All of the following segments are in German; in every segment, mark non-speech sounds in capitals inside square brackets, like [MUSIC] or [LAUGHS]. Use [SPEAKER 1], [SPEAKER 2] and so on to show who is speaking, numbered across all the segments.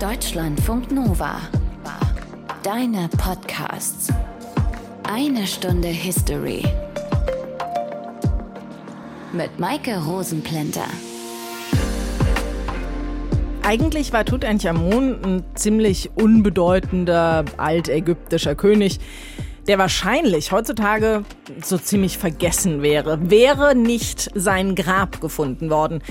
[SPEAKER 1] Deutschlandfunk Nova. Deine Podcasts. Eine Stunde History. Mit Maike Rosenplanter.
[SPEAKER 2] Eigentlich war Tutanchamun ein ziemlich unbedeutender altägyptischer König, der wahrscheinlich heutzutage so ziemlich vergessen wäre, wäre nicht sein Grab gefunden worden.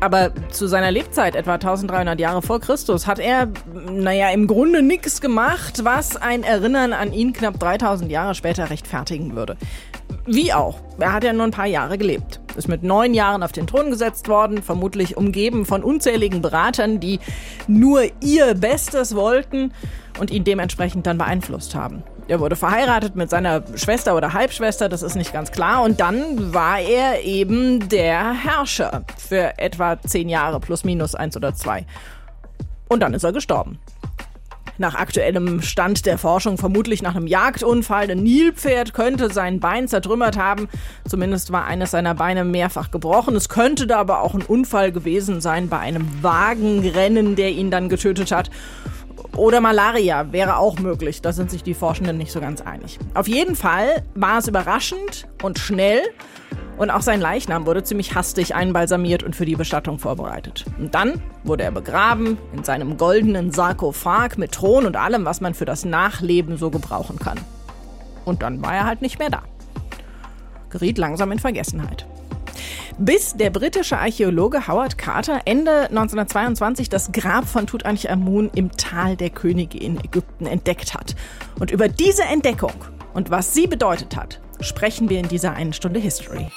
[SPEAKER 2] Aber zu seiner Lebzeit, etwa 1300 Jahre vor Christus, hat er, naja, im Grunde nichts gemacht, was ein Erinnern an ihn knapp 3000 Jahre später rechtfertigen würde. Wie auch. Er hat ja nur ein paar Jahre gelebt. Ist mit neun Jahren auf den Thron gesetzt worden, vermutlich umgeben von unzähligen Beratern, die nur ihr Bestes wollten und ihn dementsprechend dann beeinflusst haben. Er wurde verheiratet mit seiner Schwester oder Halbschwester, das ist nicht ganz klar. Und dann war er eben der Herrscher für etwa zehn Jahre, plus minus eins oder zwei. Und dann ist er gestorben. Nach aktuellem Stand der Forschung vermutlich nach einem Jagdunfall. Ein Nilpferd könnte sein Bein zertrümmert haben. Zumindest war eines seiner Beine mehrfach gebrochen. Es könnte da aber auch ein Unfall gewesen sein bei einem Wagenrennen, der ihn dann getötet hat. Oder Malaria wäre auch möglich. Da sind sich die Forschenden nicht so ganz einig. Auf jeden Fall war es überraschend und schnell. Und auch sein Leichnam wurde ziemlich hastig einbalsamiert und für die Bestattung vorbereitet. Und dann wurde er begraben in seinem goldenen Sarkophag mit Thron und allem, was man für das Nachleben so gebrauchen kann. Und dann war er halt nicht mehr da. Geriet langsam in Vergessenheit bis der britische Archäologe Howard Carter Ende 1922 das Grab von Tutanchamun im Tal der Könige in Ägypten entdeckt hat. Und über diese Entdeckung und was sie bedeutet hat, sprechen wir in dieser einen Stunde History.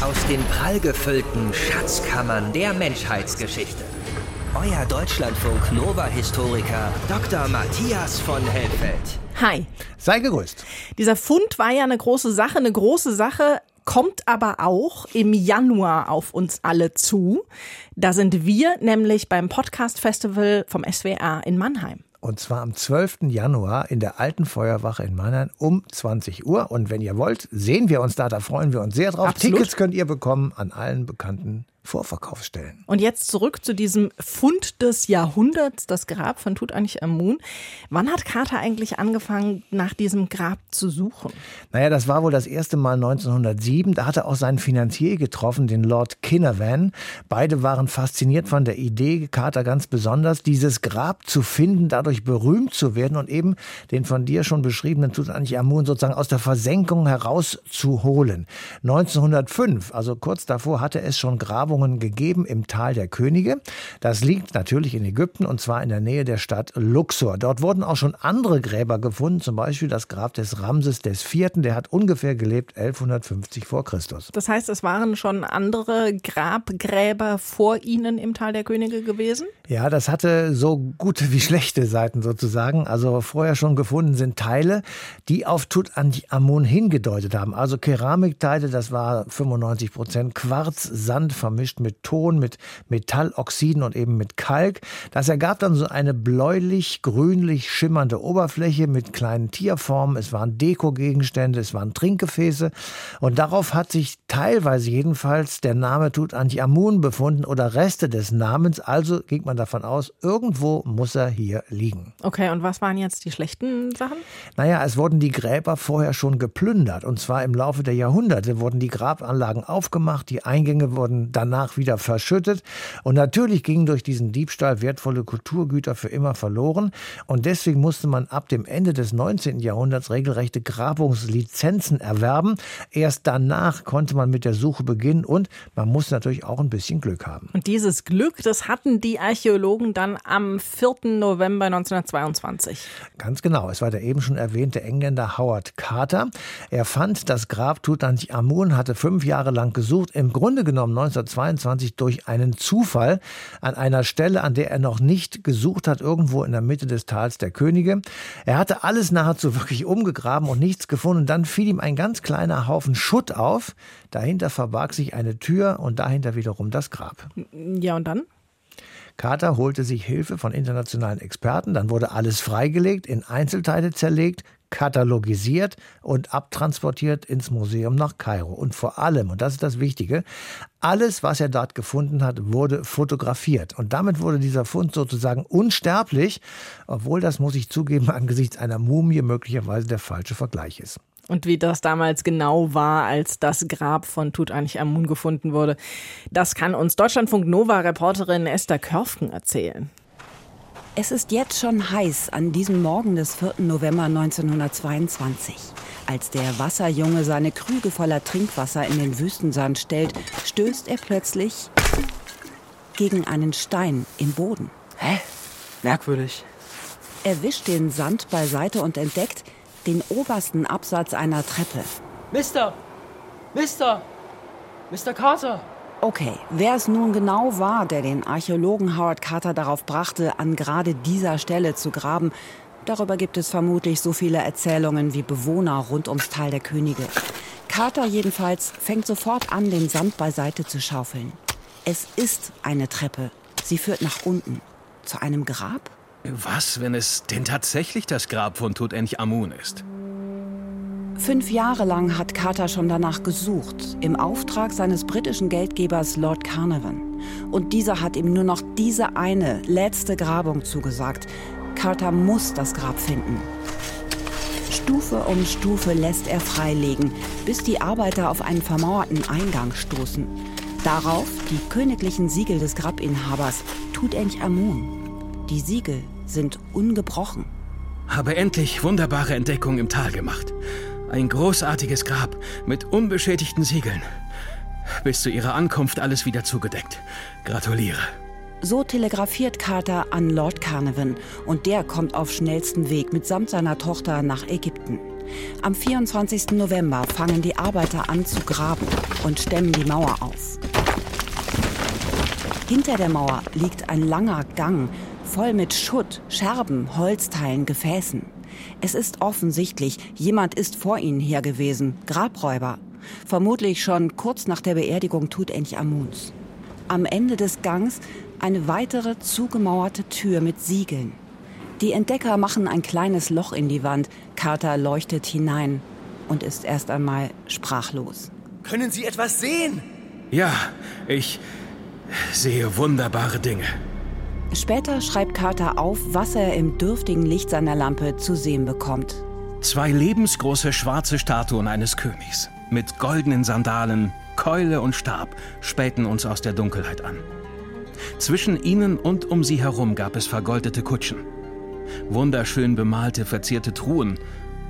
[SPEAKER 3] Aus den prallgefüllten Schatzkammern der Menschheitsgeschichte. Euer Deutschlandfunk Nova-Historiker Dr. Matthias von Helfeld.
[SPEAKER 2] Hi.
[SPEAKER 4] Sei gegrüßt.
[SPEAKER 2] Dieser Fund war ja eine große Sache, eine große Sache kommt aber auch im Januar auf uns alle zu. Da sind wir nämlich beim Podcast Festival vom SWR in Mannheim.
[SPEAKER 4] Und zwar am 12. Januar in der Alten Feuerwache in Mannheim um 20 Uhr. Und wenn ihr wollt, sehen wir uns da. Da freuen wir uns sehr drauf.
[SPEAKER 2] Absolut.
[SPEAKER 4] Tickets könnt ihr bekommen an allen bekannten Vorverkaufsstellen.
[SPEAKER 2] Und jetzt zurück zu diesem Fund des Jahrhunderts, das Grab von Tutanchamun. Wann hat Carter eigentlich angefangen, nach diesem Grab zu suchen?
[SPEAKER 4] Naja, das war wohl das erste Mal 1907. Da hat er auch seinen Finanzier getroffen, den Lord Kinnervan. Beide waren fasziniert von der Idee, Carter ganz besonders, dieses Grab zu finden, dadurch berühmt zu werden und eben den von dir schon beschriebenen Tutanchamun sozusagen aus der Versenkung herauszuholen. 1905, also kurz davor, hatte es schon Grabungen Grabungen gegeben im Tal der Könige. Das liegt natürlich in Ägypten und zwar in der Nähe der Stadt Luxor. Dort wurden auch schon andere Gräber gefunden, zum Beispiel das Grab des Ramses IV. Der hat ungefähr gelebt 1150 vor Christus.
[SPEAKER 2] Das heißt, es waren schon andere Grabgräber vor ihnen im Tal der Könige gewesen?
[SPEAKER 4] Ja, das hatte so gute wie schlechte Seiten sozusagen. Also vorher schon gefunden sind Teile, die auf Tutanchamun hingedeutet haben. Also Keramikteile, das war 95 Prozent Quarz, Sand vermischt vermischt mit Ton, mit Metalloxiden und eben mit Kalk. Das ergab dann so eine bläulich-grünlich schimmernde Oberfläche mit kleinen Tierformen. Es waren Dekogegenstände, es waren Trinkgefäße. Und darauf hat sich teilweise jedenfalls der Name Tutanchamun befunden oder Reste des Namens. Also ging man davon aus, irgendwo muss er hier liegen.
[SPEAKER 2] Okay, und was waren jetzt die schlechten Sachen?
[SPEAKER 4] Naja, es wurden die Gräber vorher schon geplündert. Und zwar im Laufe der Jahrhunderte wurden die Grabanlagen aufgemacht, die Eingänge wurden danach danach wieder verschüttet. Und natürlich gingen durch diesen Diebstahl wertvolle Kulturgüter für immer verloren. Und deswegen musste man ab dem Ende des 19. Jahrhunderts regelrechte Grabungslizenzen erwerben. Erst danach konnte man mit der Suche beginnen und man musste natürlich auch ein bisschen Glück haben.
[SPEAKER 2] Und dieses Glück, das hatten die Archäologen dann am 4. November 1922.
[SPEAKER 4] Ganz genau. Es war der eben schon erwähnte Engländer Howard Carter. Er fand das Grab Tutanchamun, hatte fünf Jahre lang gesucht. Im Grunde genommen 1922 1922 durch einen Zufall an einer Stelle, an der er noch nicht gesucht hat, irgendwo in der Mitte des Tals der Könige. Er hatte alles nahezu wirklich umgegraben und nichts gefunden. Dann fiel ihm ein ganz kleiner Haufen Schutt auf. Dahinter verbarg sich eine Tür und dahinter wiederum das Grab.
[SPEAKER 2] Ja, und dann?
[SPEAKER 4] Carter holte sich Hilfe von internationalen Experten, dann wurde alles freigelegt, in Einzelteile zerlegt, katalogisiert und abtransportiert ins Museum nach Kairo. Und vor allem, und das ist das Wichtige, alles, was er dort gefunden hat, wurde fotografiert. Und damit wurde dieser Fund sozusagen unsterblich, obwohl das, muss ich zugeben, [LAUGHS] angesichts einer Mumie möglicherweise der falsche Vergleich ist.
[SPEAKER 2] Und wie das damals genau war, als das Grab von Tutanchamun gefunden wurde, das kann uns Deutschlandfunk Nova-Reporterin Esther Körfgen erzählen.
[SPEAKER 5] Es ist jetzt schon heiß an diesem Morgen des 4. November 1922. Als der Wasserjunge seine Krüge voller Trinkwasser in den Wüstensand stellt, stößt er plötzlich gegen einen Stein im Boden.
[SPEAKER 6] Hä? Merkwürdig.
[SPEAKER 5] Er wischt den Sand beiseite und entdeckt den obersten Absatz einer Treppe.
[SPEAKER 6] Mister! Mister! Mr. Carter!
[SPEAKER 5] Okay, wer es nun genau war, der den Archäologen Howard Carter darauf brachte, an gerade dieser Stelle zu graben, darüber gibt es vermutlich so viele Erzählungen wie Bewohner rund ums Tal der Könige. Carter jedenfalls fängt sofort an, den Sand beiseite zu schaufeln. Es ist eine Treppe. Sie führt nach unten. Zu einem Grab?
[SPEAKER 7] Was, wenn es denn tatsächlich das Grab von Tutanchamun ist?
[SPEAKER 5] Fünf Jahre lang hat Carter schon danach gesucht, im Auftrag seines britischen Geldgebers Lord Carnarvon. Und dieser hat ihm nur noch diese eine letzte Grabung zugesagt. Carter muss das Grab finden. Stufe um Stufe lässt er freilegen, bis die Arbeiter auf einen vermauerten Eingang stoßen. Darauf die königlichen Siegel des Grabinhabers Tutanchamun. Die Siegel sind ungebrochen.
[SPEAKER 7] Habe endlich wunderbare Entdeckung im Tal gemacht. Ein großartiges Grab mit unbeschädigten Siegeln. Bis zu ihrer Ankunft alles wieder zugedeckt. Gratuliere.
[SPEAKER 5] So telegrafiert Carter an Lord Carnarvon und der kommt auf schnellstem Weg mitsamt seiner Tochter nach Ägypten. Am 24. November fangen die Arbeiter an zu graben und stemmen die Mauer auf. Hinter der Mauer liegt ein langer Gang voll mit Schutt, Scherben, Holzteilen, Gefäßen. Es ist offensichtlich, jemand ist vor ihnen her gewesen, Grabräuber. Vermutlich schon kurz nach der Beerdigung Tutanchamuns. Am Ende des Gangs eine weitere zugemauerte Tür mit Siegeln. Die Entdecker machen ein kleines Loch in die Wand. Carter leuchtet hinein und ist erst einmal sprachlos.
[SPEAKER 6] Können Sie etwas sehen?
[SPEAKER 7] Ja, ich sehe wunderbare Dinge.
[SPEAKER 5] Später schreibt Carter auf, was er im dürftigen Licht seiner Lampe zu sehen bekommt.
[SPEAKER 7] Zwei lebensgroße schwarze Statuen eines Königs mit goldenen Sandalen, Keule und Stab spähten uns aus der Dunkelheit an. Zwischen ihnen und um sie herum gab es vergoldete Kutschen, wunderschön bemalte, verzierte Truhen,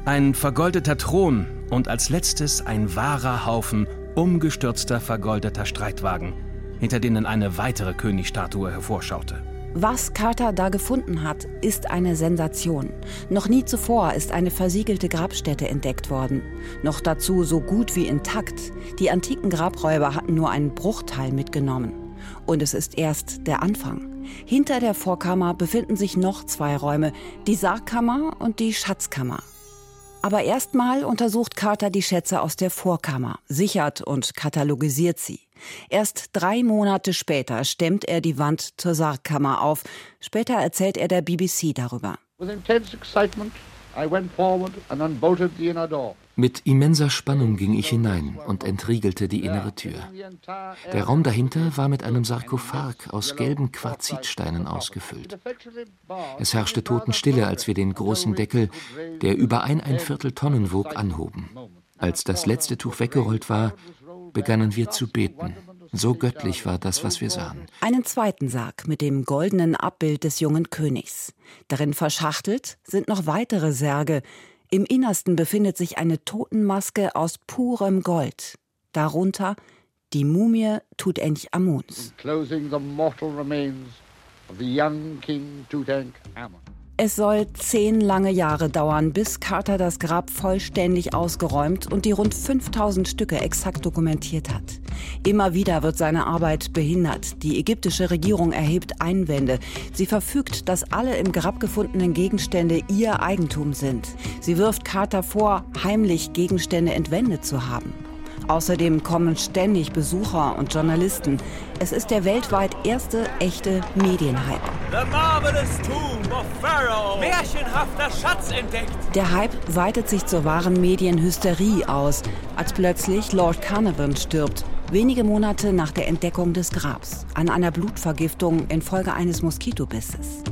[SPEAKER 7] ein vergoldeter Thron und als letztes ein wahrer Haufen umgestürzter vergoldeter Streitwagen, hinter denen eine weitere Königstatue hervorschaute.
[SPEAKER 5] Was Carter da gefunden hat, ist eine Sensation. Noch nie zuvor ist eine versiegelte Grabstätte entdeckt worden. Noch dazu so gut wie intakt. Die antiken Grabräuber hatten nur einen Bruchteil mitgenommen. Und es ist erst der Anfang. Hinter der Vorkammer befinden sich noch zwei Räume, die Sargkammer und die Schatzkammer. Aber erstmal untersucht Carter die Schätze aus der Vorkammer, sichert und katalogisiert sie. Erst drei Monate später stemmt er die Wand zur Sargkammer auf. Später erzählt er der BBC darüber.
[SPEAKER 8] With intense excitement,
[SPEAKER 9] Mit immenser Spannung ging ich hinein und entriegelte die innere Tür. Der Raum dahinter war mit einem Sarkophag aus gelben Quarzitsteinen ausgefüllt. Es herrschte Totenstille, als wir den großen Deckel, der über ein, ein Viertel Tonnen wog, anhoben. Als das letzte Tuch weggerollt war, begannen wir zu beten. So göttlich war das, was wir sahen.
[SPEAKER 5] Einen zweiten Sarg mit dem goldenen Abbild des jungen Königs. Darin verschachtelt sind noch weitere Särge, im Innersten befindet sich eine Totenmaske aus purem Gold. Darunter die Mumie Tutanchamuns. Es soll zehn lange Jahre dauern, bis Carter das Grab vollständig ausgeräumt und die rund 5000 Stücke exakt dokumentiert hat. Immer wieder wird seine Arbeit behindert. Die ägyptische Regierung erhebt Einwände. Sie verfügt, dass alle im Grab gefundenen Gegenstände ihr Eigentum sind. Sie wirft Carter vor, heimlich Gegenstände entwendet zu haben. Außerdem kommen ständig Besucher und Journalisten. Es ist der weltweit erste echte Medienhype.
[SPEAKER 10] The marvelous tomb of Pharaoh. Märchenhafter Schatz entdeckt.
[SPEAKER 5] Der Hype weitet sich zur wahren Medienhysterie aus, als plötzlich Lord Carnarvon stirbt. Wenige Monate nach der Entdeckung des Grabs, an einer Blutvergiftung infolge eines Moskitobisses.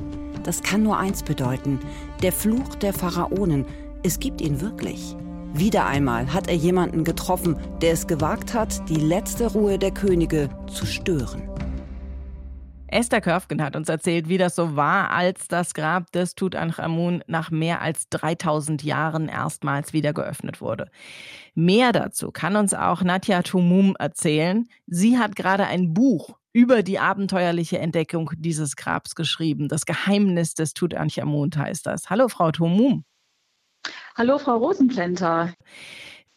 [SPEAKER 5] Das kann nur eins bedeuten: der Fluch der Pharaonen. Es gibt ihn wirklich. Wieder einmal hat er jemanden getroffen, der es gewagt hat, die letzte Ruhe der Könige zu stören.
[SPEAKER 2] Esther Körfgen hat uns erzählt, wie das so war, als das Grab des Tutanchamun nach mehr als 3000 Jahren erstmals wieder geöffnet wurde. Mehr dazu kann uns auch Nadja Tumum erzählen. Sie hat gerade ein Buch über die abenteuerliche Entdeckung dieses Grabs geschrieben. Das Geheimnis des Tutanchamun heißt das. Hallo, Frau Tumum.
[SPEAKER 11] Hallo, Frau Rosenplenter.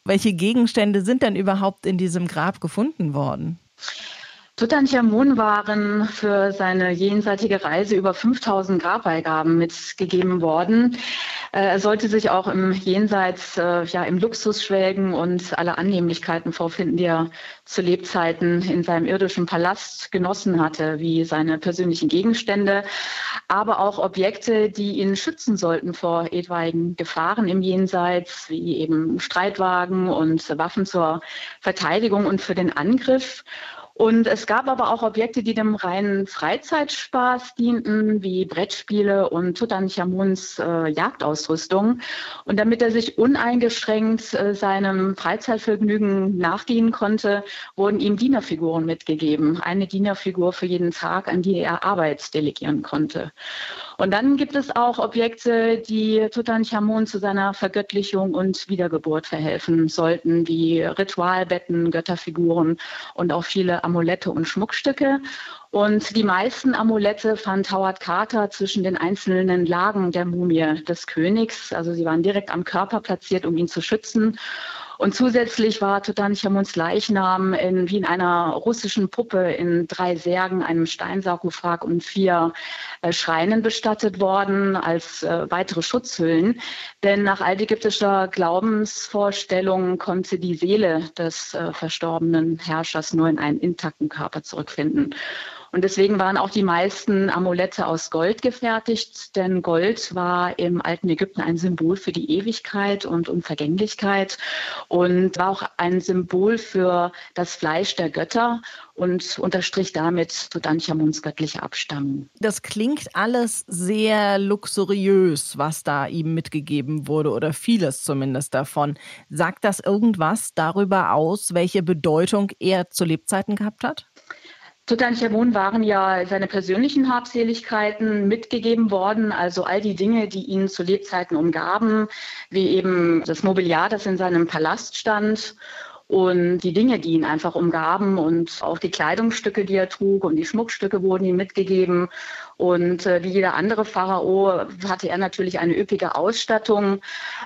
[SPEAKER 2] Welche Gegenstände sind denn überhaupt in diesem Grab gefunden worden?
[SPEAKER 11] Tutanchamun waren für seine jenseitige Reise über 5000 Grabbeigaben mitgegeben worden. Äh, er sollte sich auch im Jenseits äh, ja im Luxus schwelgen und alle Annehmlichkeiten vorfinden, die er zu Lebzeiten in seinem irdischen Palast genossen hatte, wie seine persönlichen Gegenstände, aber auch Objekte, die ihn schützen sollten vor etwaigen Gefahren im Jenseits, wie eben Streitwagen und Waffen zur Verteidigung und für den Angriff. Und es gab aber auch Objekte, die dem reinen Freizeitspaß dienten, wie Brettspiele und Tutanchamuns äh, Jagdausrüstung. Und damit er sich uneingeschränkt äh, seinem Freizeitvergnügen nachgehen konnte, wurden ihm Dienerfiguren mitgegeben. Eine Dienerfigur für jeden Tag, an die er Arbeit delegieren konnte. Und dann gibt es auch Objekte, die Tutanchamun zu seiner Vergöttlichung und Wiedergeburt verhelfen sollten, wie Ritualbetten, Götterfiguren und auch viele Amulette und Schmuckstücke. Und die meisten Amulette fand Howard Carter zwischen den einzelnen Lagen der Mumie des Königs. Also sie waren direkt am Körper platziert, um ihn zu schützen. Und zusätzlich war Tutanchamuns Leichnam in, wie in einer russischen Puppe in drei Särgen, einem Steinsarkophag und vier äh, Schreinen bestattet worden als äh, weitere Schutzhüllen. Denn nach altägyptischer Glaubensvorstellung konnte die Seele des äh, verstorbenen Herrschers nur in einen intakten Körper zurückfinden. Und deswegen waren auch die meisten Amulette aus Gold gefertigt, denn Gold war im alten Ägypten ein Symbol für die Ewigkeit und Unvergänglichkeit und war auch ein Symbol für das Fleisch der Götter und unterstrich damit Tutanchamuns göttliche Abstammung.
[SPEAKER 2] Das klingt alles sehr luxuriös, was da ihm mitgegeben wurde oder vieles zumindest davon. Sagt das irgendwas darüber aus, welche Bedeutung er zu Lebzeiten gehabt hat?
[SPEAKER 11] Tutanchamun waren ja seine persönlichen Habseligkeiten mitgegeben worden, also all die Dinge, die ihn zu Lebzeiten umgaben, wie eben das Mobiliar, das in seinem Palast stand und die Dinge, die ihn einfach umgaben und auch die Kleidungsstücke, die er trug und die Schmuckstücke wurden ihm mitgegeben. Und äh, wie jeder andere Pharao hatte er natürlich eine üppige Ausstattung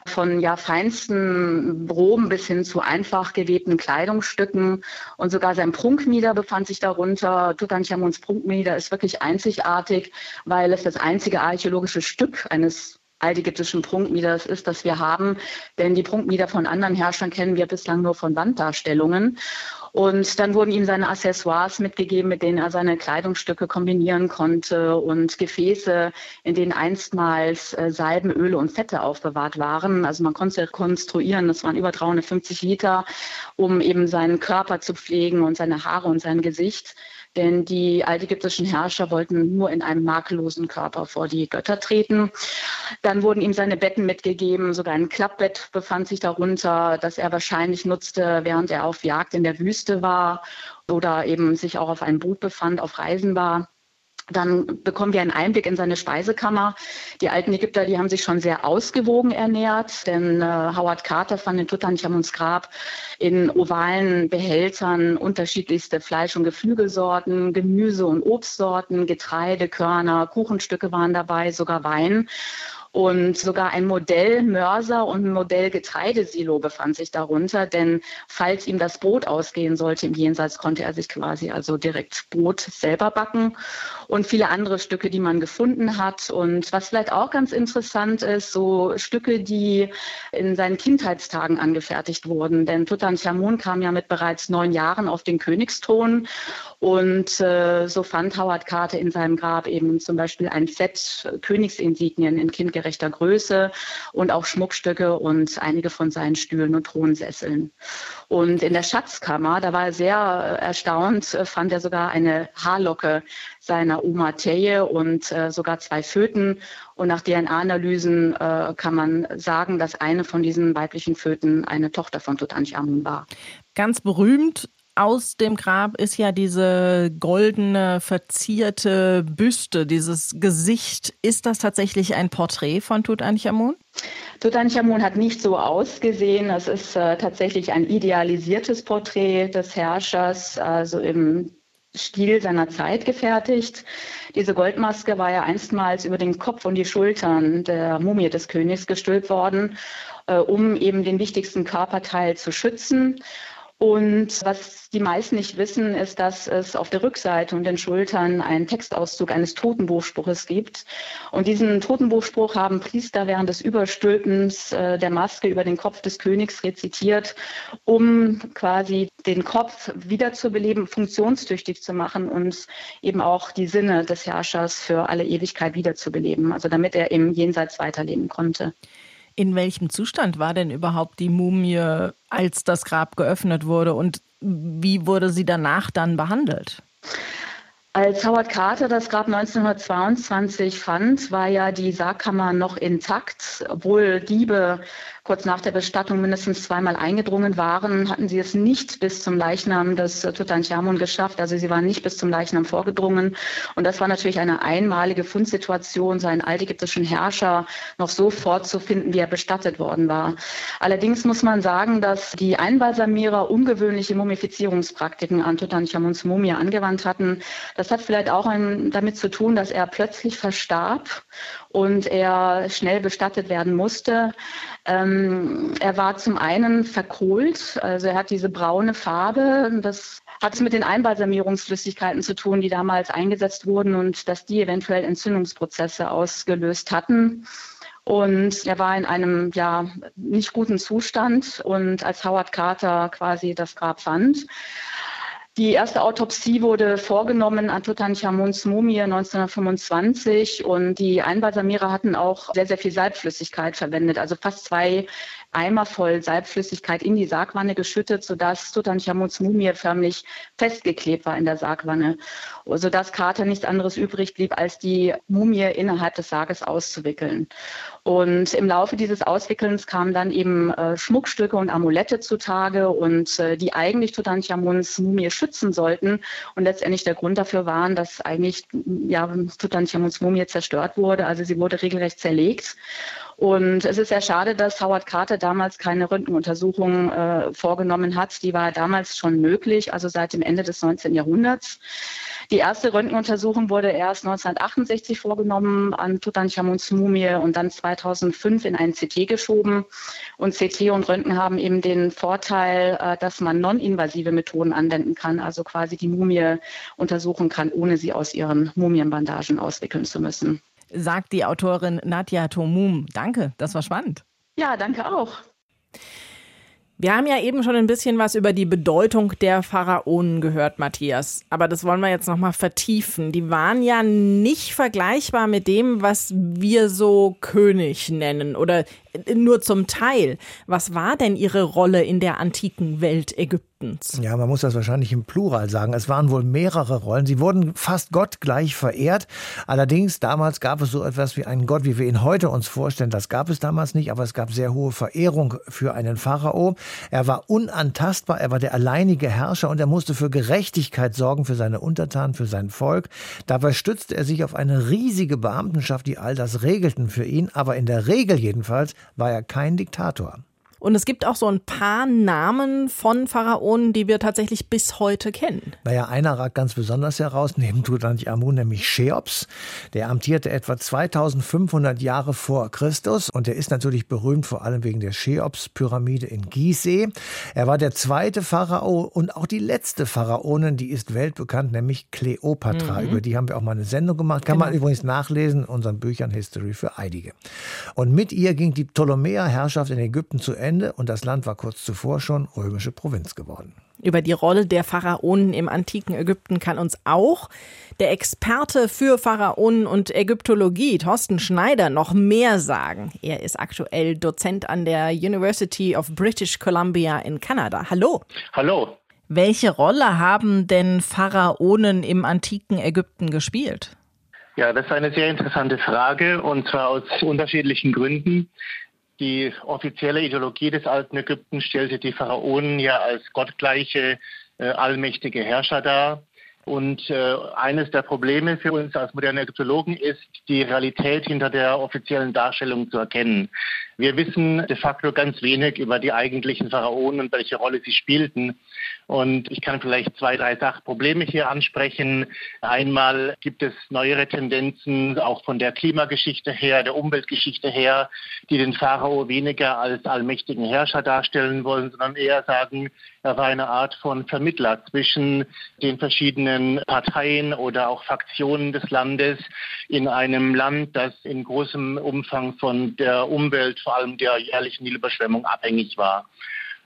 [SPEAKER 11] von ja feinsten Roben bis hin zu einfach gewebten Kleidungsstücken. Und sogar sein Prunkmieder befand sich darunter. Tutanchamuns Prunkmieder ist wirklich einzigartig, weil es das einzige archäologische Stück eines altägyptischen Prunkmieders ist, das wir haben. Denn die Prunkmieder von anderen Herrschern kennen wir bislang nur von Wanddarstellungen. Und dann wurden ihm seine Accessoires mitgegeben, mit denen er seine Kleidungsstücke kombinieren konnte und Gefäße, in denen einstmals äh, Salben, Öle und Fette aufbewahrt waren. Also man konnte rekonstruieren, das waren über 350 Liter, um eben seinen Körper zu pflegen und seine Haare und sein Gesicht denn die altägyptischen Herrscher wollten nur in einem makellosen Körper vor die Götter treten. Dann wurden ihm seine Betten mitgegeben, sogar ein Klappbett befand sich darunter, das er wahrscheinlich nutzte, während er auf Jagd in der Wüste war oder eben sich auch auf einem Boot befand, auf Reisen war. Dann bekommen wir einen Einblick in seine Speisekammer. Die alten Ägypter, die haben sich schon sehr ausgewogen ernährt, denn äh, Howard Carter fand in Tutanchamuns Grab in ovalen Behältern unterschiedlichste Fleisch- und Geflügelsorten, Gemüse- und Obstsorten, Getreide, Körner, Kuchenstücke waren dabei, sogar Wein. Und sogar ein Modell Mörser und ein Modell Getreidesilo befand sich darunter, denn falls ihm das Brot ausgehen sollte im Jenseits, konnte er sich quasi also direkt Brot selber backen und viele andere Stücke, die man gefunden hat. Und was vielleicht auch ganz interessant ist, so Stücke, die in seinen Kindheitstagen angefertigt wurden. Denn Tutanchamun kam ja mit bereits neun Jahren auf den Königsthron und äh, so fand Howard Carter in seinem Grab eben zum Beispiel ein Set Königsinsignien in kindgerechter Größe und auch Schmuckstücke und einige von seinen Stühlen und Thronsesseln. Und in der Schatzkammer, da war er sehr erstaunt, äh, fand er sogar eine Haarlocke seiner Oma Teje und äh, sogar zwei Föten. Und nach DNA-Analysen äh, kann man sagen, dass eine von diesen weiblichen Föten eine Tochter von Tutanchamun war.
[SPEAKER 2] Ganz berühmt aus dem Grab ist ja diese goldene, verzierte Büste, dieses Gesicht. Ist das tatsächlich ein Porträt von Tutanchamun?
[SPEAKER 11] Tutanchamun hat nicht so ausgesehen. Es ist äh, tatsächlich ein idealisiertes Porträt des Herrschers, also im Stil seiner Zeit gefertigt. Diese Goldmaske war ja einstmals über den Kopf und die Schultern der Mumie des Königs gestülpt worden, äh, um eben den wichtigsten Körperteil zu schützen. Und was die meisten nicht wissen, ist, dass es auf der Rückseite und den Schultern einen Textauszug eines Totenbuchspruches gibt. Und diesen Totenbuchspruch haben Priester während des Überstülpens äh, der Maske über den Kopf des Königs rezitiert, um quasi den Kopf wiederzubeleben, funktionstüchtig zu machen und eben auch die Sinne des Herrschers für alle Ewigkeit wiederzubeleben, also damit er im Jenseits weiterleben konnte.
[SPEAKER 2] In welchem Zustand war denn überhaupt die Mumie, als das Grab geöffnet wurde und wie wurde sie danach dann behandelt?
[SPEAKER 11] Als Howard Carter das Grab 1922 fand, war ja die Sargkammer noch intakt, obwohl Diebe kurz nach der Bestattung mindestens zweimal eingedrungen waren, hatten sie es nicht bis zum Leichnam des Tutanchamun geschafft. Also sie waren nicht bis zum Leichnam vorgedrungen. Und das war natürlich eine einmalige Fundsituation, seinen altägyptischen Herrscher noch so vorzufinden, wie er bestattet worden war. Allerdings muss man sagen, dass die Einbalsamierer ungewöhnliche Mumifizierungspraktiken an Tutanchamuns Mumie angewandt hatten. Das hat vielleicht auch ein, damit zu tun, dass er plötzlich verstarb und er schnell bestattet werden musste. Ähm, er war zum einen verkohlt, also er hat diese braune Farbe. Das hat es mit den Einbalsamierungsflüssigkeiten zu tun, die damals eingesetzt wurden und dass die eventuell Entzündungsprozesse ausgelöst hatten. Und er war in einem ja nicht guten Zustand. Und als Howard Carter quasi das Grab fand, die erste Autopsie wurde vorgenommen an Tutanchamuns Mumie 1925 und die Einbalsamierer hatten auch sehr, sehr viel Salbflüssigkeit verwendet, also fast zwei Eimer voll Salbflüssigkeit in die Sargwanne geschüttet, sodass Tutanchamuns Mumie förmlich festgeklebt war in der Sargwanne, sodass Carter nichts anderes übrig blieb, als die Mumie innerhalb des Sarges auszuwickeln. Und im Laufe dieses Auswickelns kamen dann eben äh, Schmuckstücke und Amulette zutage und äh, die eigentlich Tutanchamuns Mumie schützen sollten und letztendlich der Grund dafür waren, dass eigentlich ja, Tutanchamuns Mumie zerstört wurde. Also sie wurde regelrecht zerlegt. Und es ist sehr schade, dass Howard Carter damals keine Röntgenuntersuchung äh, vorgenommen hat. Die war damals schon möglich, also seit dem Ende des 19. Jahrhunderts. Die erste Röntgenuntersuchung wurde erst 1968 vorgenommen an Tutanchamuns Mumie und dann 2005 in ein CT geschoben. Und CT und Röntgen haben eben den Vorteil, äh, dass man non-invasive Methoden anwenden kann, also quasi die Mumie untersuchen kann, ohne sie aus ihren Mumienbandagen auswickeln zu müssen
[SPEAKER 2] sagt die Autorin Nadja Tomum. Danke, das war spannend.
[SPEAKER 11] Ja, danke auch.
[SPEAKER 2] Wir haben ja eben schon ein bisschen was über die Bedeutung der Pharaonen gehört, Matthias. Aber das wollen wir jetzt nochmal vertiefen. Die waren ja nicht vergleichbar mit dem, was wir so König nennen oder nur zum Teil. Was war denn ihre Rolle in der antiken Welt Ägyptens?
[SPEAKER 4] Ja, man muss das wahrscheinlich im Plural sagen. Es waren wohl mehrere Rollen. Sie wurden fast gottgleich verehrt. Allerdings, damals gab es so etwas wie einen Gott, wie wir ihn heute uns vorstellen. Das gab es damals nicht, aber es gab sehr hohe Verehrung für einen Pharao. Er war unantastbar, er war der alleinige Herrscher und er musste für Gerechtigkeit sorgen für seine Untertanen, für sein Volk. Dabei stützte er sich auf eine riesige Beamtenschaft, die all das regelten für ihn. Aber in der Regel jedenfalls war er kein Diktator.
[SPEAKER 2] Und es gibt auch so ein paar Namen von Pharaonen, die wir tatsächlich bis heute kennen.
[SPEAKER 4] Naja, einer ragt ganz besonders heraus, [LAUGHS] neben Tutanchamun, nämlich Cheops. Der amtierte etwa 2500 Jahre vor Christus und der ist natürlich berühmt vor allem wegen der Cheops-Pyramide in Gizeh. Er war der zweite Pharao und auch die letzte Pharaonin, die ist weltbekannt, nämlich Kleopatra. Mhm. Über die haben wir auch mal eine Sendung gemacht. Kann genau. man übrigens nachlesen in unseren Büchern History für Eidige. Und mit ihr ging die Ptolemäer-Herrschaft in Ägypten zu Ende Ende und das Land war kurz zuvor schon römische Provinz geworden.
[SPEAKER 2] Über die Rolle der Pharaonen im antiken Ägypten kann uns auch der Experte für Pharaonen und Ägyptologie, Thorsten Schneider, noch mehr sagen. Er ist aktuell Dozent an der University of British Columbia in Kanada. Hallo.
[SPEAKER 12] Hallo.
[SPEAKER 2] Welche Rolle haben denn Pharaonen im antiken Ägypten gespielt?
[SPEAKER 12] Ja, das ist eine sehr interessante Frage und zwar aus unterschiedlichen Gründen. Die offizielle Ideologie des alten Ägypten stellte die Pharaonen ja als gottgleiche, äh, allmächtige Herrscher dar. Und äh, eines der Probleme für uns als moderne Ägyptologen ist, die Realität hinter der offiziellen Darstellung zu erkennen. Wir wissen de facto ganz wenig über die eigentlichen Pharaonen und welche Rolle sie spielten. Und ich kann vielleicht zwei, drei Sachprobleme hier ansprechen. Einmal gibt es neuere Tendenzen, auch von der Klimageschichte her, der Umweltgeschichte her, die den Pharao weniger als allmächtigen Herrscher darstellen wollen, sondern eher sagen, er war eine Art von Vermittler zwischen den verschiedenen Parteien oder auch Faktionen des Landes in einem Land, das in großem Umfang von der Umwelt, vor allem der jährlichen Nilüberschwemmung, abhängig war.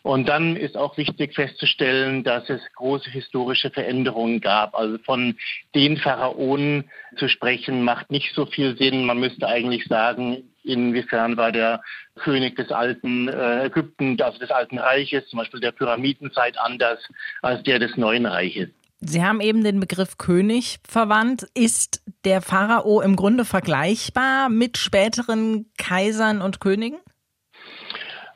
[SPEAKER 12] Und dann ist auch wichtig festzustellen, dass es große historische Veränderungen gab. Also von den Pharaonen zu sprechen, macht nicht so viel Sinn. Man müsste eigentlich sagen, inwiefern war der König des alten äh, Ägypten, also des alten Reiches, zum Beispiel der Pyramidenzeit, anders als der des neuen Reiches.
[SPEAKER 2] Sie haben eben den Begriff König verwandt. Ist der Pharao im Grunde vergleichbar mit späteren Kaisern und Königen?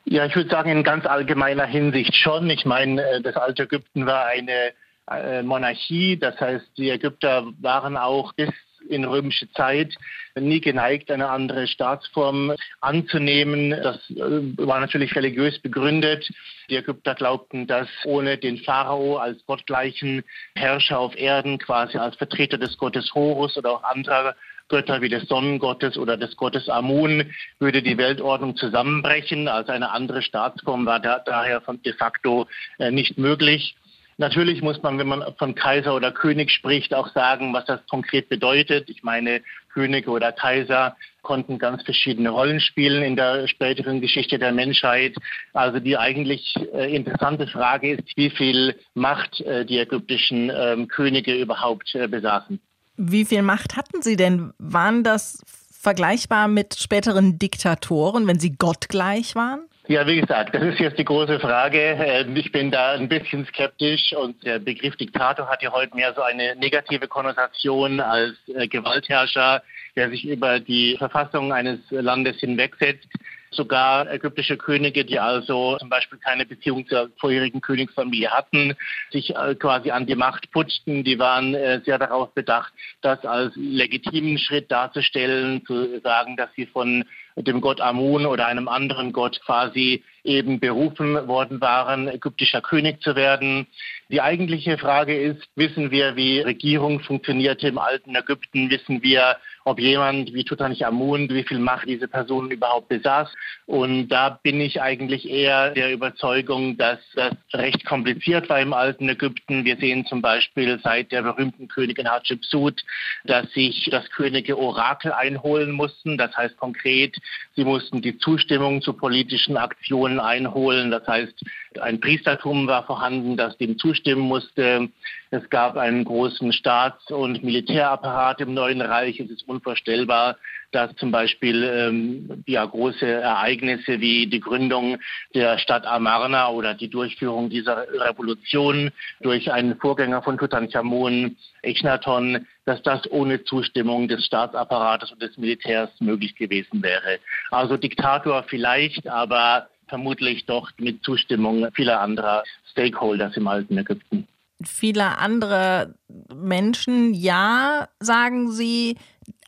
[SPEAKER 12] Ja, ich würde sagen, in ganz allgemeiner Hinsicht schon. Ich meine, äh, das alte Ägypten war eine äh, Monarchie, das heißt, die Ägypter waren auch bis in römische Zeit nie geneigt, eine andere Staatsform anzunehmen. Das äh, war natürlich religiös begründet. Die Ägypter glaubten, dass ohne den Pharao als gottgleichen Herrscher auf Erden, quasi als Vertreter des Gottes Horus oder auch anderer Götter wie des Sonnengottes oder des Gottes Amun würde die Weltordnung zusammenbrechen. Also eine andere Staatsform war da, daher von de facto äh, nicht möglich. Natürlich muss man, wenn man von Kaiser oder König spricht, auch sagen, was das konkret bedeutet. Ich meine, Könige oder Kaiser konnten ganz verschiedene Rollen spielen in der späteren Geschichte der Menschheit. Also die eigentlich äh, interessante Frage ist, wie viel Macht äh, die ägyptischen äh, Könige überhaupt äh, besaßen.
[SPEAKER 2] Wie viel Macht hatten sie denn? Waren das vergleichbar mit späteren Diktatoren, wenn sie gottgleich waren?
[SPEAKER 12] Ja, wie gesagt, das ist jetzt die große Frage. Ähm, ich bin da ein bisschen skeptisch und der Begriff Diktator hat ja heute mehr so eine negative Konnotation als äh, Gewaltherrscher, der sich über die Verfassung eines Landes hinwegsetzt sogar ägyptische Könige, die also zum Beispiel keine Beziehung zur vorherigen Königsfamilie hatten, sich äh, quasi an die Macht putzten. Die waren äh, sehr darauf bedacht, das als legitimen Schritt darzustellen, zu sagen, dass sie von dem Gott Amun oder einem anderen Gott quasi eben berufen worden waren, ägyptischer König zu werden. Die eigentliche Frage ist, wissen wir, wie Regierung funktionierte im alten Ägypten? Wissen wir, ob jemand wie Tutanchamun, wie viel Macht diese Person überhaupt besaß? Und da bin ich eigentlich eher der Überzeugung, dass das recht kompliziert war im alten Ägypten. Wir sehen zum Beispiel seit der berühmten Königin Hatschepsut, dass sich das Könige Orakel einholen mussten. Das heißt konkret, sie mussten die Zustimmung zu politischen Aktionen einholen. Das heißt, ein Priestertum war vorhanden, das dem zustimmen musste. Es gab einen großen Staats- und Militärapparat im Neuen Reich. Es ist unvorstellbar, dass zum Beispiel ähm, ja, große Ereignisse wie die Gründung der Stadt Amarna oder die Durchführung dieser Revolution durch einen Vorgänger von Tutanchamun, Echnaton, dass das ohne Zustimmung des Staatsapparates und des Militärs möglich gewesen wäre. Also Diktator vielleicht, aber vermutlich doch mit Zustimmung vieler anderer Stakeholders im alten Ägypten.
[SPEAKER 2] Viele andere Menschen, ja, sagen Sie,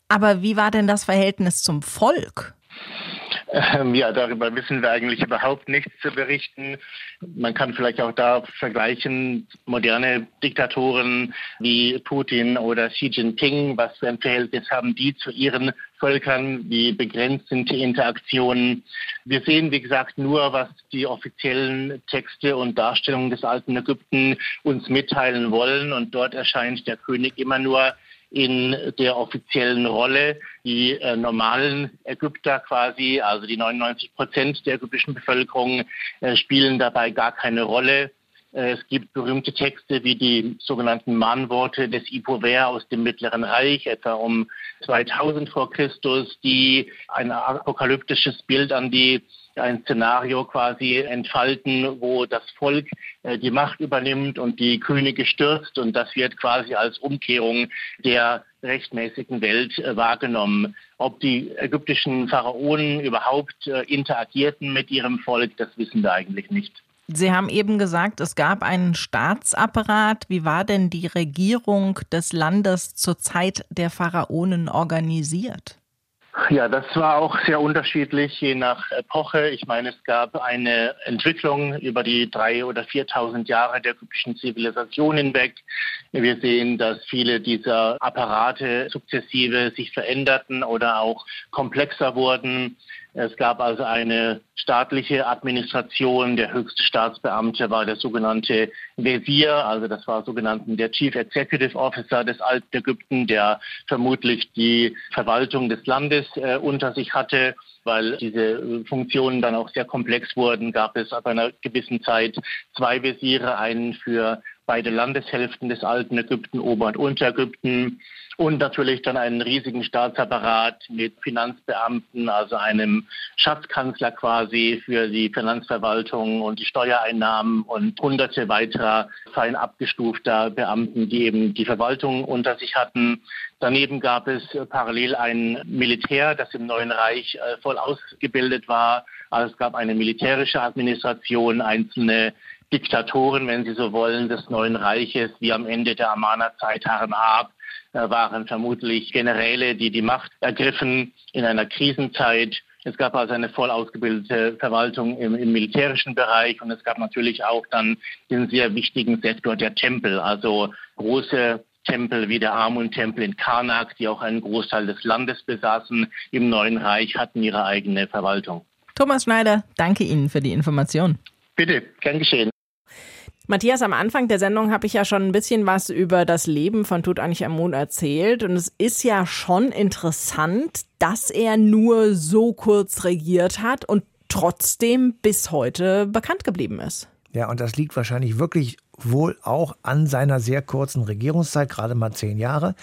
[SPEAKER 2] aber wie war denn das Verhältnis zum Volk?
[SPEAKER 12] Ähm, ja, darüber wissen wir eigentlich überhaupt nichts zu berichten. Man kann vielleicht auch da vergleichen, moderne Diktatoren wie Putin oder Xi Jinping, was für ein Verhältnis haben die zu ihren Völkern, wie begrenzt sind die Interaktionen. Wir sehen, wie gesagt, nur, was die offiziellen Texte und Darstellungen des alten Ägypten uns mitteilen wollen. Und dort erscheint der König immer nur in der offiziellen Rolle. Die äh, normalen Ägypter quasi, also die 99 Prozent der ägyptischen Bevölkerung, äh, spielen dabei gar keine Rolle. Äh, es gibt berühmte Texte wie die sogenannten Mahnworte des Ipover aus dem Mittleren Reich, etwa um 2000 vor Christus, die ein apokalyptisches Bild an die ein Szenario quasi entfalten, wo das Volk äh, die Macht übernimmt und die Könige stürzt. Und das wird quasi als Umkehrung der rechtmäßigen Welt äh, wahrgenommen. Ob die ägyptischen Pharaonen überhaupt äh, interagierten mit ihrem Volk, das wissen wir eigentlich nicht.
[SPEAKER 2] Sie haben eben gesagt, es gab einen Staatsapparat. Wie war denn die Regierung des Landes zur Zeit der Pharaonen organisiert?
[SPEAKER 12] Ja, das war auch sehr unterschiedlich, je nach Epoche. Ich meine, es gab eine Entwicklung über die drei oder 4.000 Jahre der ägyptischen Zivilisation hinweg. Wir sehen, dass viele dieser Apparate sukzessive sich veränderten oder auch komplexer wurden. Es gab also eine staatliche Administration. Der höchste Staatsbeamte war der sogenannte Wesir, also das war sogenannten der Chief Executive Officer des Alten Ägypten, der vermutlich die Verwaltung des Landes äh, unter sich hatte. Weil diese Funktionen dann auch sehr komplex wurden, gab es ab einer gewissen Zeit zwei Wesire, einen für beide Landeshälften des alten Ägypten, Ober- und Unterägypten und natürlich dann einen riesigen Staatsapparat mit Finanzbeamten, also einem Schatzkanzler quasi für die Finanzverwaltung und die Steuereinnahmen und hunderte weiterer fein abgestufter Beamten, die eben die Verwaltung unter sich hatten. Daneben gab es parallel ein Militär, das im Neuen Reich äh, voll ausgebildet war. Also es gab eine militärische Administration, einzelne Diktatoren, wenn Sie so wollen, des Neuen Reiches, wie am Ende der Amana-Zeit Harren Ab, äh, waren vermutlich Generäle, die die Macht ergriffen in einer Krisenzeit. Es gab also eine voll ausgebildete Verwaltung im, im, militärischen Bereich und es gab natürlich auch dann den sehr wichtigen Sektor der Tempel, also große Tempel wie der Amun-Tempel in Karnak, die auch einen Großteil des Landes besaßen im Neuen Reich, hatten ihre eigene Verwaltung.
[SPEAKER 2] Thomas Schneider, danke Ihnen für die Information.
[SPEAKER 12] Bitte, gern geschehen.
[SPEAKER 2] Matthias, am Anfang der Sendung habe ich ja schon ein bisschen was über das Leben von Tutanchamun erzählt. Und es ist ja schon interessant, dass er nur so kurz regiert hat und trotzdem bis heute bekannt geblieben ist.
[SPEAKER 4] Ja, und das liegt wahrscheinlich wirklich wohl auch an seiner sehr kurzen Regierungszeit, gerade mal zehn Jahre.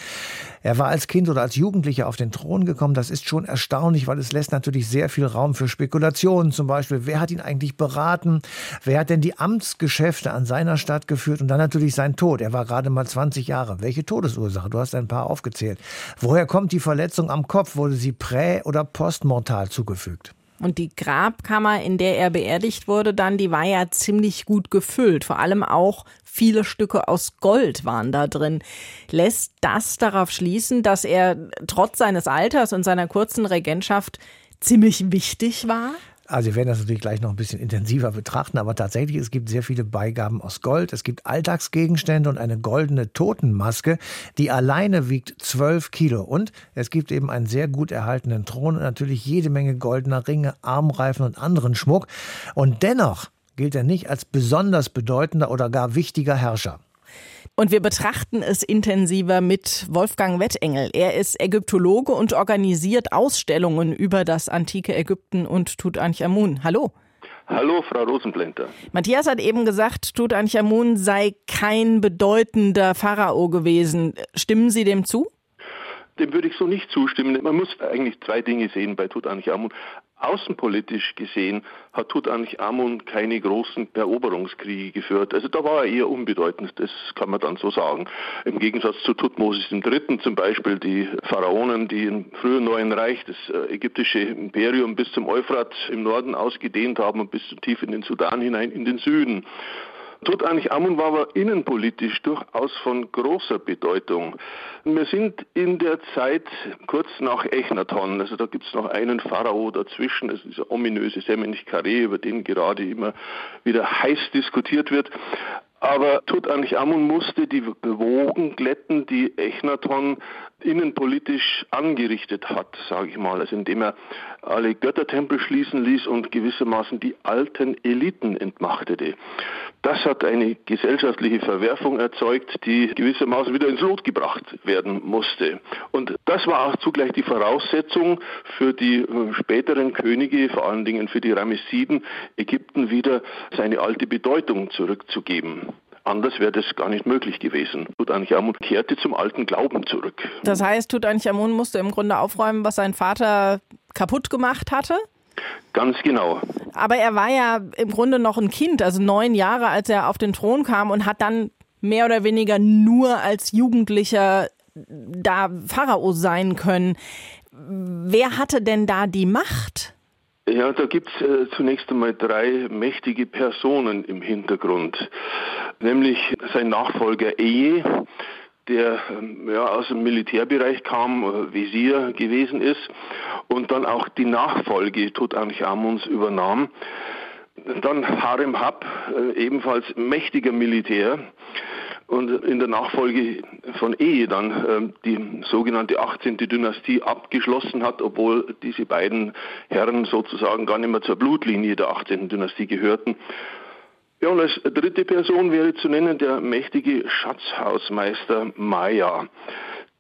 [SPEAKER 4] Er war als Kind oder als Jugendlicher auf den Thron gekommen. Das ist schon erstaunlich, weil es lässt natürlich sehr viel Raum für Spekulationen. Zum Beispiel, wer hat ihn eigentlich beraten? Wer hat denn die Amtsgeschäfte an seiner Stadt geführt? Und dann natürlich sein Tod. Er war gerade mal 20 Jahre. Welche Todesursache? Du hast ein paar aufgezählt. Woher kommt die Verletzung am Kopf? Wurde sie prä- oder postmortal zugefügt?
[SPEAKER 2] Und die Grabkammer, in der er beerdigt wurde, dann, die war ja ziemlich gut gefüllt. Vor allem auch viele Stücke aus Gold waren da drin. Lässt das darauf schließen, dass er trotz seines Alters und seiner kurzen Regentschaft ziemlich wichtig war?
[SPEAKER 4] Also wir werden das natürlich gleich noch ein bisschen intensiver betrachten, aber tatsächlich, es gibt sehr viele Beigaben aus Gold. Es gibt Alltagsgegenstände und eine goldene Totenmaske, die alleine wiegt 12 Kilo. Und es gibt eben einen sehr gut erhaltenen Thron und natürlich jede Menge goldener Ringe, Armreifen und anderen Schmuck. Und dennoch gilt er nicht als besonders bedeutender oder gar wichtiger Herrscher.
[SPEAKER 2] Und wir betrachten es intensiver mit Wolfgang Wettengel. Er ist Ägyptologe und organisiert Ausstellungen über das antike Ägypten und Tutanchamun. Hallo.
[SPEAKER 13] Hallo, Frau Rosenblenter.
[SPEAKER 2] Matthias hat eben gesagt, Tutanchamun sei kein bedeutender Pharao gewesen. Stimmen Sie dem zu?
[SPEAKER 13] Dem würde ich so nicht zustimmen. Man muss eigentlich zwei Dinge sehen bei Tutanchamun. Außenpolitisch gesehen hat Tutanchamun keine großen Eroberungskriege geführt. Also da war er eher unbedeutend, das kann man dann so sagen. Im Gegensatz zu Tutmosis III. zum Beispiel, die Pharaonen, die im frühen Neuen Reich das äh, ägyptische Imperium bis zum Euphrat im Norden ausgedehnt haben und bis tief in den Sudan hinein in den Süden. Tutanchamun war aber innenpolitisch durchaus von großer Bedeutung. Wir sind in der Zeit kurz nach Echnaton, also da gibt es noch einen Pharao dazwischen, also dieser ominöse Semenich Karé, über den gerade immer wieder heiß diskutiert wird. Aber Tutanchamun musste die Wogen glätten, die Echnaton innenpolitisch angerichtet hat, sage ich mal, also indem er alle Göttertempel schließen ließ und gewissermaßen die alten Eliten entmachtete. Das hat eine gesellschaftliche Verwerfung erzeugt, die gewissermaßen wieder ins Lot gebracht werden musste. Und das war auch zugleich die Voraussetzung für die äh, späteren Könige, vor allen Dingen für die Ramessiden, Ägypten wieder seine alte Bedeutung zurückzugeben. Anders wäre das gar nicht möglich gewesen. Tutanchamun kehrte zum alten Glauben zurück.
[SPEAKER 2] Das heißt, Tutanchamun musste im Grunde aufräumen, was sein Vater kaputt gemacht hatte?
[SPEAKER 13] Ganz genau.
[SPEAKER 2] Aber er war ja im Grunde noch ein Kind, also neun Jahre, als er auf den Thron kam und hat dann mehr oder weniger nur als Jugendlicher da Pharao sein können. Wer hatte denn da die Macht?
[SPEAKER 13] Ja, da gibt es äh, zunächst einmal drei mächtige Personen im Hintergrund. Nämlich sein Nachfolger Eje, der ähm, ja, aus dem Militärbereich kam, äh, Visier gewesen ist und dann auch die Nachfolge Tutanchamuns übernahm. Dann Harem Hab, äh, ebenfalls mächtiger Militär, und in der Nachfolge von Ehe dann äh, die sogenannte 18. Dynastie abgeschlossen hat, obwohl diese beiden Herren sozusagen gar nicht mehr zur Blutlinie der 18. Dynastie gehörten. Ja, und als dritte Person wäre zu nennen der mächtige Schatzhausmeister Maya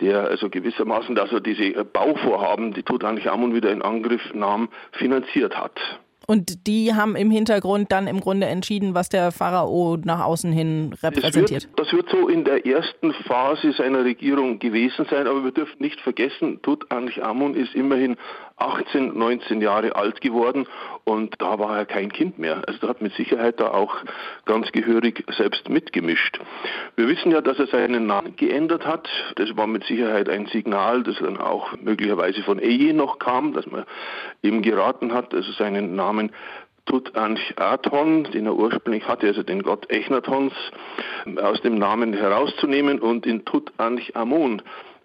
[SPEAKER 13] der also gewissermaßen also diese Bauvorhaben, die Tutanchamun wieder in Angriff nahm, finanziert hat.
[SPEAKER 2] Und die haben im Hintergrund dann im Grunde entschieden, was der Pharao nach außen hin repräsentiert.
[SPEAKER 13] Das wird, das wird so in der ersten Phase seiner Regierung gewesen sein, aber wir dürfen nicht vergessen, Tutanchamun ist immerhin 18, 19 Jahre alt geworden und da war er kein Kind mehr. Also er hat mit Sicherheit da auch ganz gehörig selbst mitgemischt. Wir wissen ja, dass er seinen Namen geändert hat. Das war mit Sicherheit ein Signal, das dann auch möglicherweise von Eje noch kam, dass man ihm geraten hat, also seinen Namen Tutanchaton, den er ursprünglich hatte, also den Gott Echnatons, aus dem Namen herauszunehmen und in Tutanchamun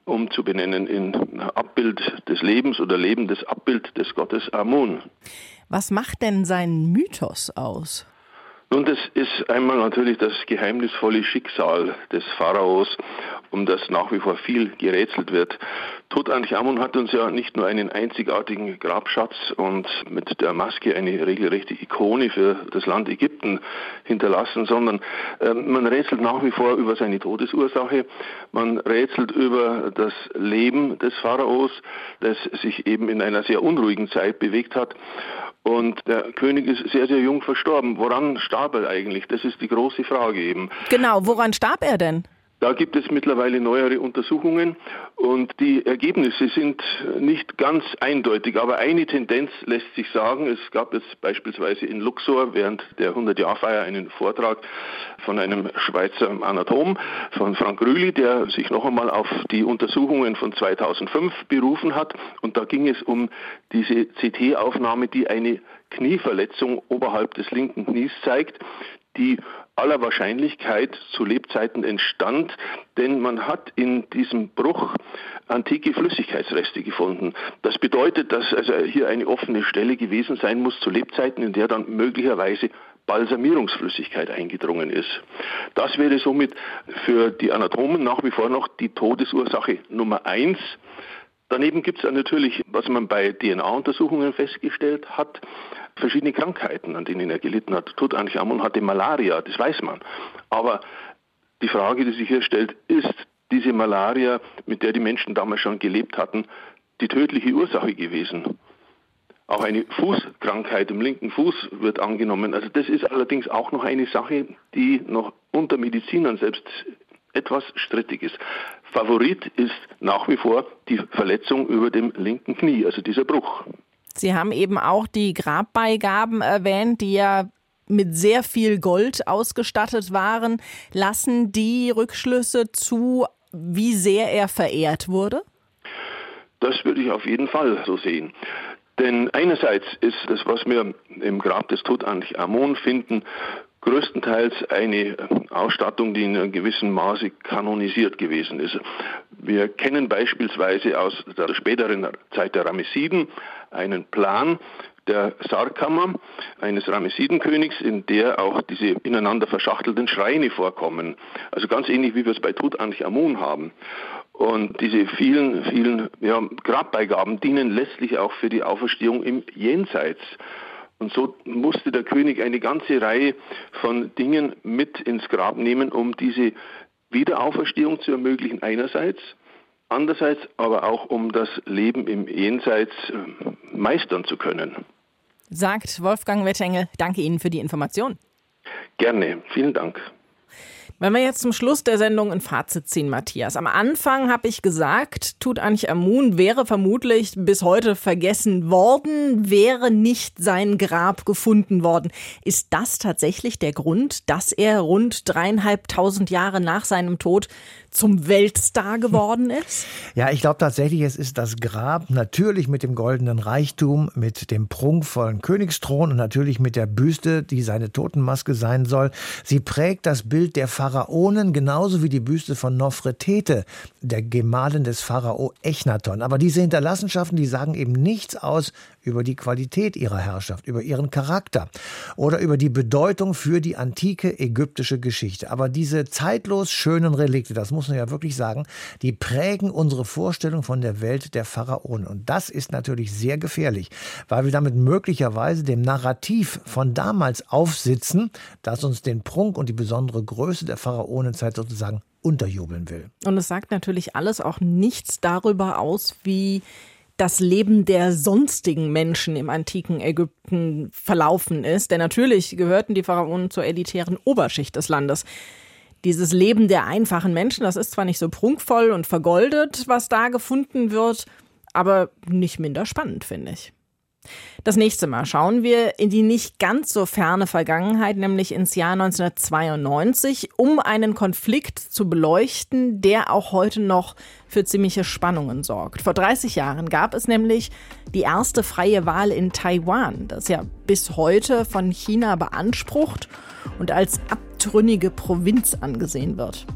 [SPEAKER 13] umzubenennen in Abbild des Lebens oder lebendes Abbild des Gottes Amun.
[SPEAKER 2] Was macht denn sein Mythos aus?
[SPEAKER 13] Nun, das ist einmal natürlich das geheimnisvolle Schicksal des Pharaos, um das nach wie vor viel gerätselt wird. Tutanchamun hat uns ja nicht nur einen einzigartigen Grabschatz und mit der Maske eine regelrechte Ikone für das Land Ägypten hinterlassen, sondern äh, man rätselt nach wie vor über seine Todesursache, man rätselt über das Leben des Pharaos, das sich eben in einer sehr unruhigen Zeit bewegt hat und der König ist sehr, sehr jung verstorben. Woran starb er eigentlich? Das ist die große Frage eben.
[SPEAKER 2] Genau, woran starb er denn?
[SPEAKER 13] Da gibt es mittlerweile neuere Untersuchungen und die Ergebnisse sind nicht ganz eindeutig, aber eine Tendenz lässt sich sagen. Es gab jetzt beispielsweise in Luxor während der 100-Jahr-Feier einen Vortrag von einem Schweizer Anatom, von Frank Rühli, der sich noch einmal auf die Untersuchungen von 2005 berufen hat. Und da ging es um diese CT-Aufnahme, die eine Knieverletzung oberhalb des linken Knies zeigt, die aller Wahrscheinlichkeit zu Lebzeiten entstand, denn man hat in diesem Bruch antike Flüssigkeitsreste gefunden. Das bedeutet, dass also hier eine offene Stelle gewesen sein muss zu Lebzeiten, in der dann möglicherweise Balsamierungsflüssigkeit eingedrungen ist. Das wäre somit für die Anatomen nach wie vor noch die Todesursache Nummer eins. Daneben gibt es natürlich, was man bei DNA-Untersuchungen festgestellt hat, verschiedene Krankheiten, an denen er gelitten hat. Tutanchamun hatte Malaria, das weiß man. Aber die Frage, die sich hier stellt, ist diese Malaria, mit der die Menschen damals schon gelebt hatten, die tödliche Ursache gewesen? Auch eine Fußkrankheit im linken Fuß wird angenommen. Also das ist allerdings auch noch eine Sache, die noch unter Medizinern selbst etwas strittig ist. Favorit ist nach wie vor die Verletzung über dem linken Knie, also dieser Bruch.
[SPEAKER 2] Sie haben eben auch die Grabbeigaben erwähnt, die ja mit sehr viel Gold ausgestattet waren. Lassen die Rückschlüsse zu, wie sehr er verehrt wurde?
[SPEAKER 13] Das würde ich auf jeden Fall so sehen. Denn einerseits ist das, was wir im Grab des Tutanchamun finden, größtenteils eine Ausstattung, die in einem gewissen Maße kanonisiert gewesen ist. Wir kennen beispielsweise aus der späteren Zeit der Ramessiden einen Plan, der Sargkammer eines Ramessidenkönigs, in der auch diese ineinander verschachtelten Schreine vorkommen. Also ganz ähnlich wie wir es bei Tutanchamun haben. Und diese vielen, vielen ja, Grabbeigaben dienen letztlich auch für die Auferstehung im Jenseits. Und so musste der König eine ganze Reihe von Dingen mit ins Grab nehmen, um diese Wiederauferstehung zu ermöglichen einerseits, andererseits aber auch um das Leben im Jenseits äh, meistern zu können.
[SPEAKER 2] Sagt Wolfgang Wettengel, danke Ihnen für die Information.
[SPEAKER 13] Gerne, vielen Dank.
[SPEAKER 2] Wenn wir jetzt zum Schluss der Sendung ein Fazit ziehen, Matthias. Am Anfang habe ich gesagt, Tutanchamun wäre vermutlich bis heute vergessen worden, wäre nicht sein Grab gefunden worden. Ist das tatsächlich der Grund, dass er rund dreieinhalbtausend Jahre nach seinem Tod zum Weltstar geworden ist?
[SPEAKER 4] Ja, ich glaube tatsächlich, es ist das Grab, natürlich mit dem goldenen Reichtum, mit dem prunkvollen Königsthron und natürlich mit der Büste, die seine Totenmaske sein soll. Sie prägt das Bild der Pharaonen genauso wie die Büste von Nofretete, der Gemahlin des Pharao Echnaton. Aber diese Hinterlassenschaften, die sagen eben nichts aus über die Qualität ihrer Herrschaft, über ihren Charakter oder über die Bedeutung für die antike ägyptische Geschichte. Aber diese zeitlos schönen Relikte, das muss man ja wirklich sagen, die prägen unsere Vorstellung von der Welt der Pharaonen. Und das ist natürlich sehr gefährlich, weil wir damit möglicherweise dem Narrativ von damals aufsitzen, das uns den Prunk und die besondere Größe der Pharaonenzeit sozusagen unterjubeln will.
[SPEAKER 2] Und es sagt natürlich alles auch nichts darüber aus, wie das Leben der sonstigen Menschen im antiken Ägypten verlaufen ist. Denn natürlich gehörten die Pharaonen zur elitären Oberschicht des Landes. Dieses Leben der einfachen Menschen, das ist zwar nicht so prunkvoll und vergoldet, was da gefunden wird, aber nicht minder spannend, finde ich. Das nächste Mal schauen wir in die nicht ganz so ferne Vergangenheit, nämlich ins Jahr 1992, um einen Konflikt zu beleuchten, der auch heute noch für ziemliche Spannungen sorgt. Vor 30 Jahren gab es nämlich die erste freie Wahl in Taiwan, das ja bis heute von China beansprucht und als abtrünnige Provinz angesehen wird.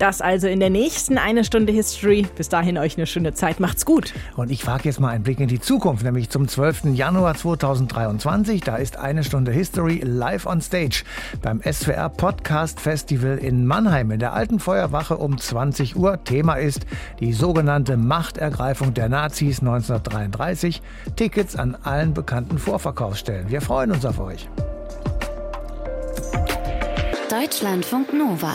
[SPEAKER 2] Das also in der nächsten eine Stunde History. Bis dahin euch eine schöne Zeit. Macht's gut.
[SPEAKER 4] Und ich wage jetzt mal einen Blick in die Zukunft, nämlich zum 12. Januar 2023. Da ist eine Stunde History live on stage beim SWR Podcast Festival in Mannheim in der alten Feuerwache um 20 Uhr. Thema ist die sogenannte Machtergreifung der Nazis 1933. Tickets an allen bekannten Vorverkaufsstellen. Wir freuen uns auf euch.
[SPEAKER 1] Deutschlandfunk Nova.